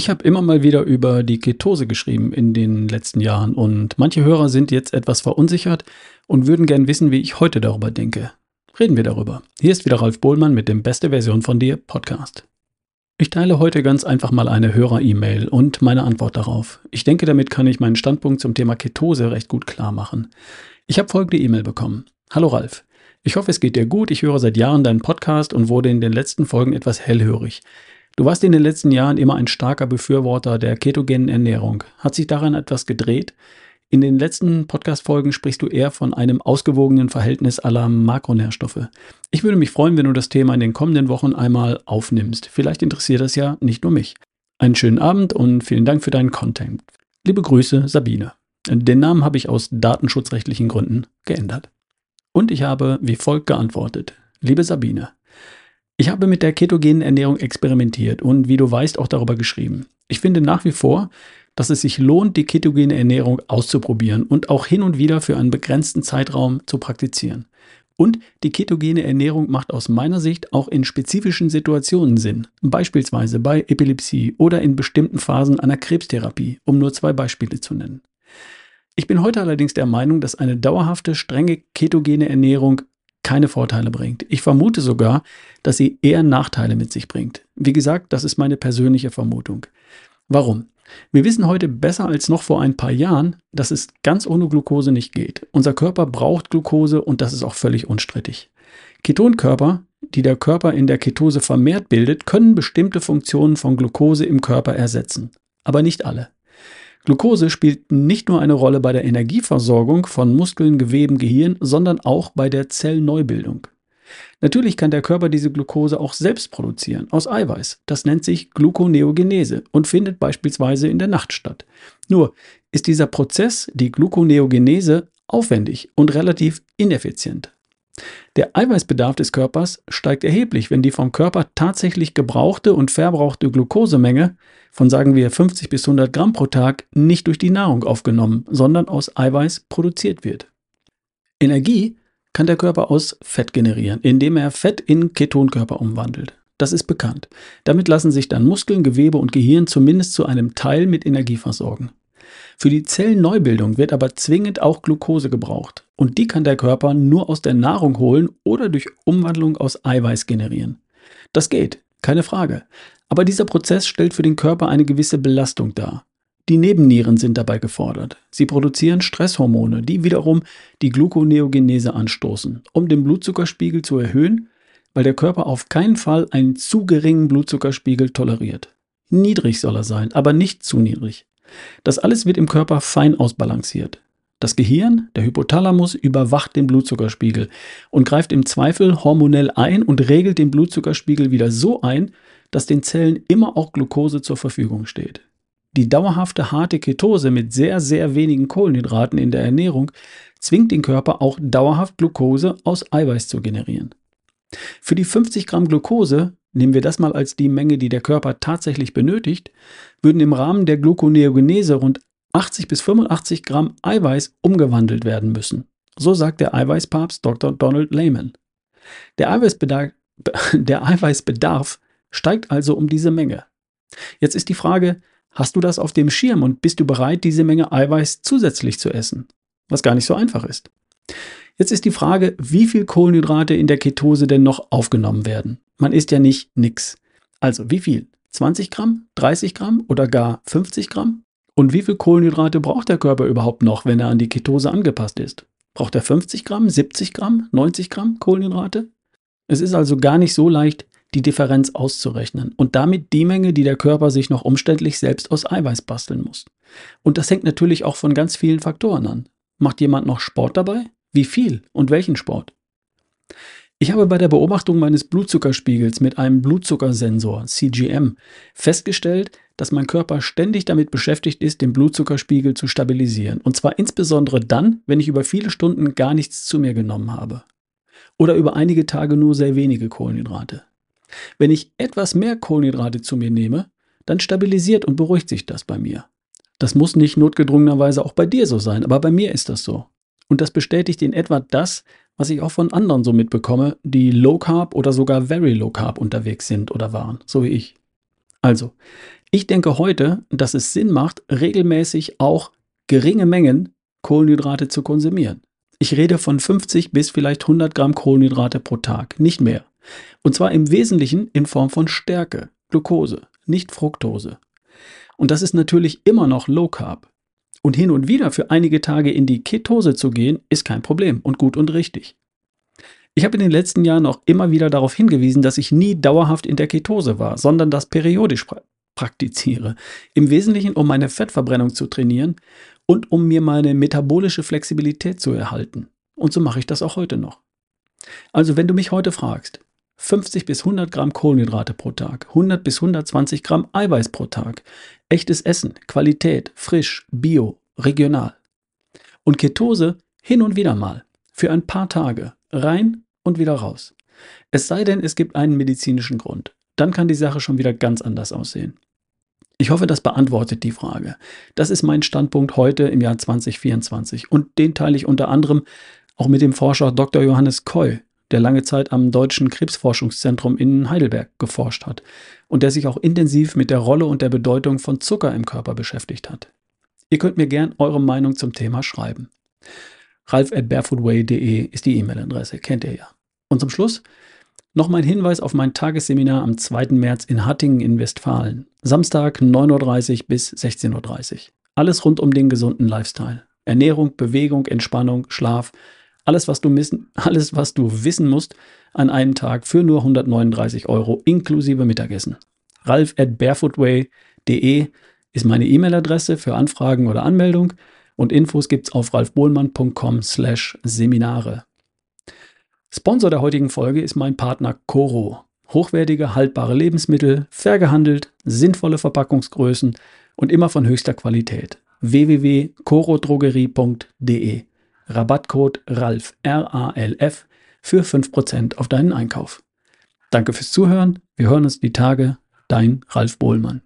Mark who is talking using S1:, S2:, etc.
S1: Ich habe immer mal wieder über die Ketose geschrieben in den letzten Jahren und manche Hörer sind jetzt etwas verunsichert und würden gern wissen, wie ich heute darüber denke. Reden wir darüber. Hier ist wieder Ralf Bohlmann mit dem Beste Version von dir Podcast. Ich teile heute ganz einfach mal eine Hörer-E-Mail und meine Antwort darauf. Ich denke, damit kann ich meinen Standpunkt zum Thema Ketose recht gut klar machen. Ich habe folgende E-Mail bekommen. Hallo Ralf. Ich hoffe, es geht dir gut. Ich höre seit Jahren deinen Podcast und wurde in den letzten Folgen etwas hellhörig. Du warst in den letzten Jahren immer ein starker Befürworter der ketogenen Ernährung. Hat sich daran etwas gedreht? In den letzten Podcast-Folgen sprichst du eher von einem ausgewogenen Verhältnis aller Makronährstoffe. Ich würde mich freuen, wenn du das Thema in den kommenden Wochen einmal aufnimmst. Vielleicht interessiert das ja nicht nur mich. Einen schönen Abend und vielen Dank für deinen Content. Liebe Grüße, Sabine. Den Namen habe ich aus datenschutzrechtlichen Gründen geändert. Und ich habe wie folgt geantwortet. Liebe Sabine, ich habe mit der ketogenen Ernährung experimentiert und wie du weißt auch darüber geschrieben. Ich finde nach wie vor, dass es sich lohnt, die ketogene Ernährung auszuprobieren und auch hin und wieder für einen begrenzten Zeitraum zu praktizieren. Und die ketogene Ernährung macht aus meiner Sicht auch in spezifischen Situationen Sinn, beispielsweise bei Epilepsie oder in bestimmten Phasen einer Krebstherapie, um nur zwei Beispiele zu nennen. Ich bin heute allerdings der Meinung, dass eine dauerhafte, strenge ketogene Ernährung keine Vorteile bringt. Ich vermute sogar, dass sie eher Nachteile mit sich bringt. Wie gesagt, das ist meine persönliche Vermutung. Warum? Wir wissen heute besser als noch vor ein paar Jahren, dass es ganz ohne Glucose nicht geht. Unser Körper braucht Glucose und das ist auch völlig unstrittig. Ketonkörper, die der Körper in der Ketose vermehrt bildet, können bestimmte Funktionen von Glucose im Körper ersetzen. Aber nicht alle. Glucose spielt nicht nur eine Rolle bei der Energieversorgung von Muskeln, Geweben, Gehirn, sondern auch bei der Zellneubildung. Natürlich kann der Körper diese Glucose auch selbst produzieren, aus Eiweiß. Das nennt sich Gluconeogenese und findet beispielsweise in der Nacht statt. Nur ist dieser Prozess, die Gluconeogenese, aufwendig und relativ ineffizient. Der Eiweißbedarf des Körpers steigt erheblich, wenn die vom Körper tatsächlich gebrauchte und verbrauchte Glukosemenge von sagen wir 50 bis 100 Gramm pro Tag nicht durch die Nahrung aufgenommen, sondern aus Eiweiß produziert wird. Energie kann der Körper aus Fett generieren, indem er Fett in Ketonkörper umwandelt. Das ist bekannt. Damit lassen sich dann Muskeln, Gewebe und Gehirn zumindest zu einem Teil mit Energie versorgen. Für die Zellneubildung wird aber zwingend auch Glucose gebraucht. Und die kann der Körper nur aus der Nahrung holen oder durch Umwandlung aus Eiweiß generieren. Das geht, keine Frage. Aber dieser Prozess stellt für den Körper eine gewisse Belastung dar. Die Nebennieren sind dabei gefordert. Sie produzieren Stresshormone, die wiederum die Gluconeogenese anstoßen, um den Blutzuckerspiegel zu erhöhen, weil der Körper auf keinen Fall einen zu geringen Blutzuckerspiegel toleriert. Niedrig soll er sein, aber nicht zu niedrig. Das alles wird im Körper fein ausbalanciert. Das Gehirn, der Hypothalamus, überwacht den Blutzuckerspiegel und greift im Zweifel hormonell ein und regelt den Blutzuckerspiegel wieder so ein, dass den Zellen immer auch Glucose zur Verfügung steht. Die dauerhafte harte Ketose mit sehr, sehr wenigen Kohlenhydraten in der Ernährung zwingt den Körper auch dauerhaft Glucose aus Eiweiß zu generieren. Für die 50 Gramm Glucose, nehmen wir das mal als die Menge, die der Körper tatsächlich benötigt, würden im Rahmen der Gluconeogenese rund 80 bis 85 Gramm Eiweiß umgewandelt werden müssen. So sagt der Eiweißpapst Dr. Donald Lehman. Der Eiweißbedarf, der Eiweißbedarf steigt also um diese Menge. Jetzt ist die Frage, hast du das auf dem Schirm und bist du bereit, diese Menge Eiweiß zusätzlich zu essen? Was gar nicht so einfach ist. Jetzt ist die Frage, wie viel Kohlenhydrate in der Ketose denn noch aufgenommen werden. Man isst ja nicht nix. Also wie viel? 20 Gramm, 30 Gramm oder gar 50 Gramm? Und wie viel Kohlenhydrate braucht der Körper überhaupt noch, wenn er an die Ketose angepasst ist? Braucht er 50 Gramm, 70 Gramm, 90 Gramm Kohlenhydrate? Es ist also gar nicht so leicht, die Differenz auszurechnen und damit die Menge, die der Körper sich noch umständlich selbst aus Eiweiß basteln muss. Und das hängt natürlich auch von ganz vielen Faktoren an. Macht jemand noch Sport dabei? Wie viel und welchen Sport? Ich habe bei der Beobachtung meines Blutzuckerspiegels mit einem Blutzuckersensor CGM festgestellt, dass mein Körper ständig damit beschäftigt ist, den Blutzuckerspiegel zu stabilisieren. Und zwar insbesondere dann, wenn ich über viele Stunden gar nichts zu mir genommen habe. Oder über einige Tage nur sehr wenige Kohlenhydrate. Wenn ich etwas mehr Kohlenhydrate zu mir nehme, dann stabilisiert und beruhigt sich das bei mir. Das muss nicht notgedrungenerweise auch bei dir so sein, aber bei mir ist das so. Und das bestätigt in etwa das, was ich auch von anderen so mitbekomme, die Low Carb oder sogar Very Low Carb unterwegs sind oder waren, so wie ich. Also, Ich denke heute, dass es Sinn macht, regelmäßig auch geringe Mengen Kohlenhydrate zu konsumieren. Ich rede von 50 bis vielleicht 100 Gramm Kohlenhydrate pro Tag, nicht mehr. Und zwar im Wesentlichen in Form von Stärke, Glucose, nicht Fructose. Und das ist natürlich immer noch Low Carb. Und hin und wieder für einige Tage in die Ketose zu gehen, ist kein Problem und gut und richtig. Ich habe in den letzten Jahren auch immer wieder darauf hingewiesen, dass ich nie dauerhaft in der Ketose war, sondern das periodisch pra praktiziere. Im Wesentlichen, um meine Fettverbrennung zu trainieren und um mir meine metabolische Flexibilität zu erhalten. Und so mache ich das auch heute noch. Also wenn du mich heute fragst, 50 bis 100 Gramm Kohlenhydrate pro Tag, 100 bis 120 Gramm Eiweiß pro Tag, echtes Essen, Qualität, frisch, bio, regional. Und Ketose hin und wieder mal, für ein paar Tage, rein und wieder raus. Es sei denn, es gibt einen medizinischen Grund. Dann kann die Sache schon wieder ganz anders aussehen. Ich hoffe, das beantwortet die Frage. Das ist mein Standpunkt heute im Jahr 2024 und den teile ich unter anderem auch mit dem Forscher Dr. Johannes Koy, der lange Zeit am Deutschen Krebsforschungszentrum in Heidelberg geforscht hat und der sich auch intensiv mit der Rolle und der Bedeutung von Zucker im Körper beschäftigt hat. Ihr könnt mir gern eure Meinung zum Thema schreiben. ralf at barefootway.de ist die E-Mail-Adresse, kennt ihr ja. Und zum Schluss noch mein Hinweis auf mein Tagesseminar am 2. März in Hattingen in Westfalen. Samstag 9.30 Uhr bis 16.30 Uhr. Alles rund um den gesunden Lifestyle. Ernährung, Bewegung, Entspannung, Schlaf. Alles was, du missen, alles, was du wissen musst an einem Tag für nur 139 Euro inklusive Mittagessen. Ralf at barefootway.de ist meine E-Mail-Adresse für Anfragen oder Anmeldung und Infos gibt's auf ralfbohlmann.com slash Seminare. Sponsor der heutigen Folge ist mein Partner Coro. Hochwertige, haltbare Lebensmittel, fair gehandelt, sinnvolle Verpackungsgrößen und immer von höchster Qualität. www.corodrogerie.de Rabattcode RALF R-A-L-F für 5% auf deinen Einkauf. Danke fürs Zuhören. Wir hören uns die Tage. Dein Ralf Bohlmann.